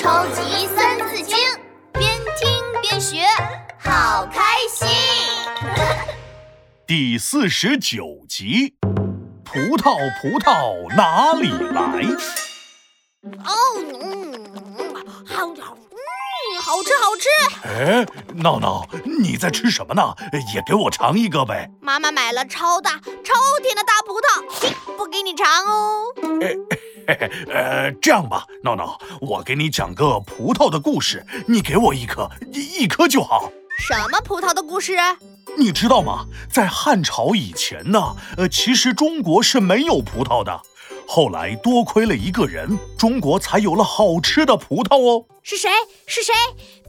超级三字经，边听边学，好开心。第四十九集，葡萄葡萄哪里来？哦，嗯，好，嗯，好吃好吃。哎，闹闹，你在吃什么呢？也给我尝一个呗。妈妈买了超大、超甜的大葡萄，不给你尝哦。哎，嘿嘿，呃，这样吧，闹闹，我给你讲个葡萄的故事，你给我一颗，一一颗就好。什么葡萄的故事？你知道吗？在汉朝以前呢，呃，其实中国是没有葡萄的。后来多亏了一个人，中国才有了好吃的葡萄哦。是谁？是谁？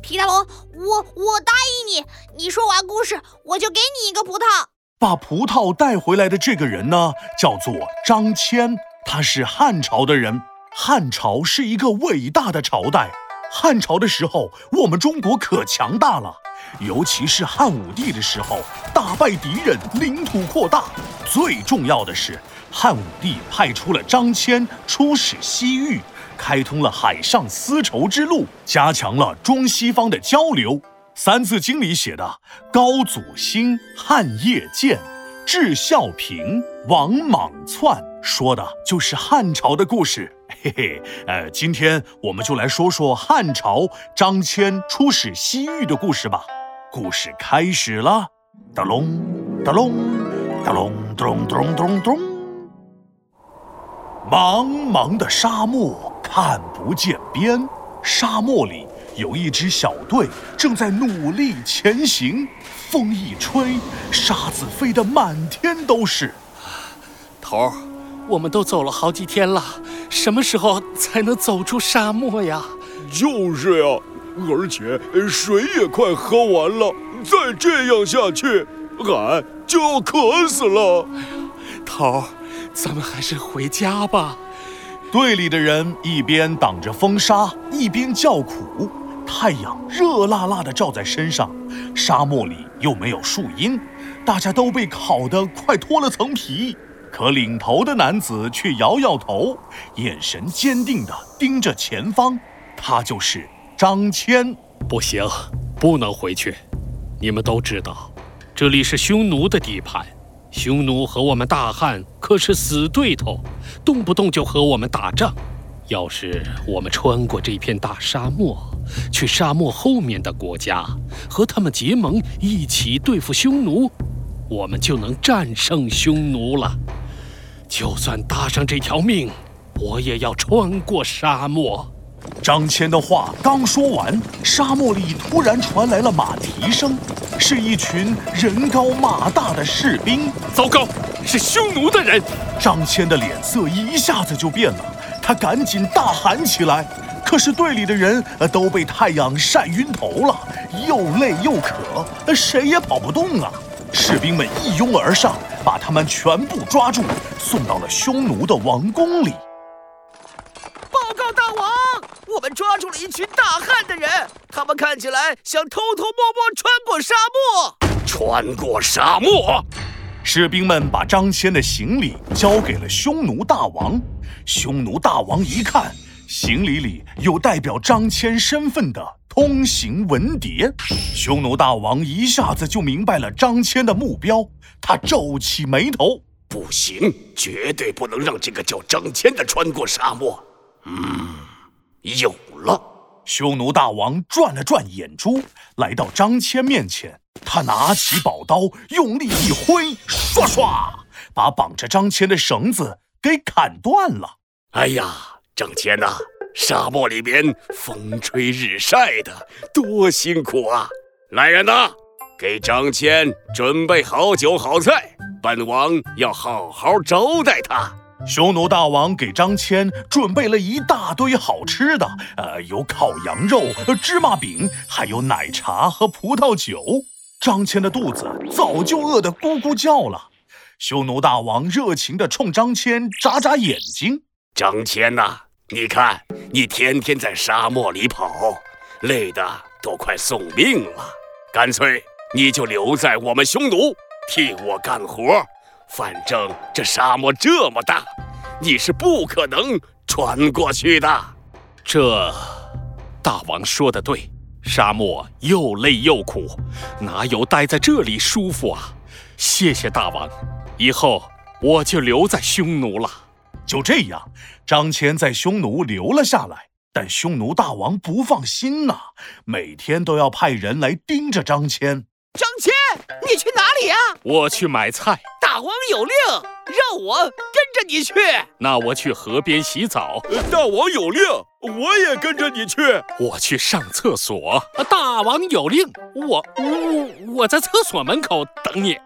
皮大龙，我我答应你，你说完故事，我就给你一个葡萄。把葡萄带回来的这个人呢，叫做张骞，他是汉朝的人。汉朝是一个伟大的朝代。汉朝的时候，我们中国可强大了，尤其是汉武帝的时候，打败敌人，领土扩大。最重要的是。汉武帝派出了张骞出使西域，开通了海上丝绸之路，加强了中西方的交流。《三字经》里写的“高祖兴，汉业建，智孝平，王莽篡”，说的就是汉朝的故事。嘿嘿，呃，今天我们就来说说汉朝张骞出使西域的故事吧。故事开始了，哒隆哒隆哒隆咚咚咚咚。茫茫的沙漠看不见边，沙漠里有一支小队正在努力前行。风一吹，沙子飞得满天都是。头儿，我们都走了好几天了，什么时候才能走出沙漠呀？就是呀，而且水也快喝完了，再这样下去，俺就要渴死了。哎呀，头儿。咱们还是回家吧。队里的人一边挡着风沙，一边叫苦。太阳热辣辣的照在身上，沙漠里又没有树荫，大家都被烤得快脱了层皮。可领头的男子却摇摇头，眼神坚定地盯着前方。他就是张骞。不行，不能回去。你们都知道，这里是匈奴的地盘。匈奴和我们大汉可是死对头，动不动就和我们打仗。要是我们穿过这片大沙漠，去沙漠后面的国家，和他们结盟，一起对付匈奴，我们就能战胜匈奴了。就算搭上这条命，我也要穿过沙漠。张骞的话刚说完，沙漠里突然传来了马蹄声，是一群人高马大的士兵。糟糕，是匈奴的人！张骞的脸色一下子就变了，他赶紧大喊起来。可是队里的人都被太阳晒晕头了，又累又渴，谁也跑不动啊！士兵们一拥而上，把他们全部抓住，送到了匈奴的王宫里。报告大王我们抓住了一群大汉的人，他们看起来想偷偷摸摸穿过沙漠。穿过沙漠，士兵们把张骞的行李交给了匈奴大王。匈奴大王一看，行李里有代表张骞身份的通行文牒。匈奴大王一下子就明白了张骞的目标，他皱起眉头：不行，绝对不能让这个叫张骞的穿过沙漠。嗯。有了！匈奴大王转了转眼珠，来到张骞面前。他拿起宝刀，用力一挥，唰唰，把绑着张骞的绳子给砍断了。哎呀，张骞呐，沙漠里边风吹日晒的，多辛苦啊！来人呐，给张骞准备好酒好菜，本王要好好招待他。匈奴大王给张骞准备了一大堆好吃的，呃，有烤羊肉、芝麻饼，还有奶茶和葡萄酒。张骞的肚子早就饿得咕咕叫了。匈奴大王热情地冲张骞眨眨眼睛：“张骞呐，你看你天天在沙漠里跑，累得都快送命了。干脆你就留在我们匈奴，替我干活。”反正这沙漠这么大，你是不可能穿过去的。这，大王说的对，沙漠又累又苦，哪有待在这里舒服啊？谢谢大王，以后我就留在匈奴了。就这样，张骞在匈奴留了下来。但匈奴大王不放心呐，每天都要派人来盯着张骞。张骞，你去哪里呀？我去买菜。大王有令，让我跟着你去。那我去河边洗澡。大王有令，我也跟着你去。我去上厕所。大王有令，我我我在厕所门口等你。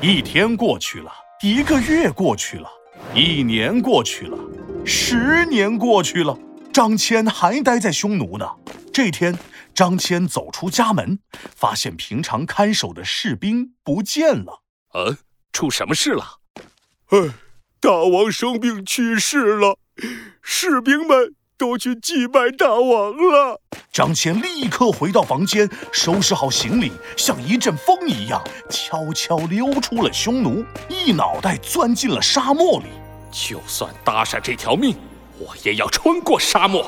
一天过去了，一个月过去了，一年过去了，十年过去了。张骞还待在匈奴呢。这天，张骞走出家门，发现平常看守的士兵不见了。呃，出什么事了？哎，大王生病去世了，士兵们都去祭拜大王了。张骞立刻回到房间，收拾好行李，像一阵风一样，悄悄溜出了匈奴，一脑袋钻进了沙漠里。就算搭上这条命。我也要穿过沙漠。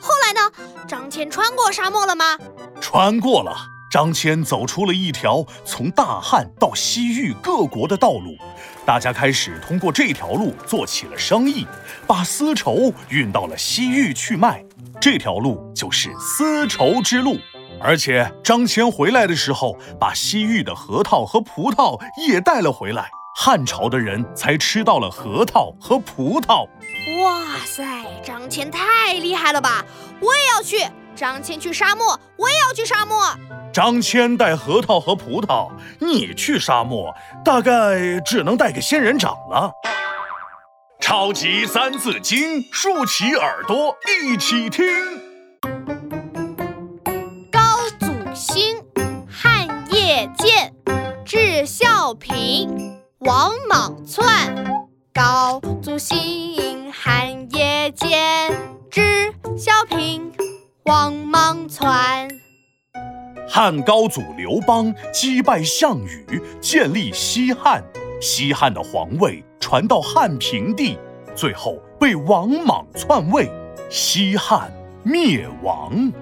后来呢？张骞穿过沙漠了吗？穿过了。张骞走出了一条从大汉到西域各国的道路，大家开始通过这条路做起了生意，把丝绸运到了西域去卖。这条路就是丝绸之路。而且张骞回来的时候，把西域的核桃和葡萄也带了回来。汉朝的人才吃到了核桃和葡萄。哇塞，张骞太厉害了吧！我也要去。张骞去沙漠，我也要去沙漠。张骞带核桃和葡萄，你去沙漠大概只能带个仙人掌了。超级三字经，竖起耳朵一起听。高祖兴，汉业建，至孝平。王莽篡，高祖兴，汉业建，至孝平。王莽篡，汉高祖刘邦击败项羽，建立西汉。西汉的皇位传到汉平帝，最后被王莽篡位，西汉灭亡。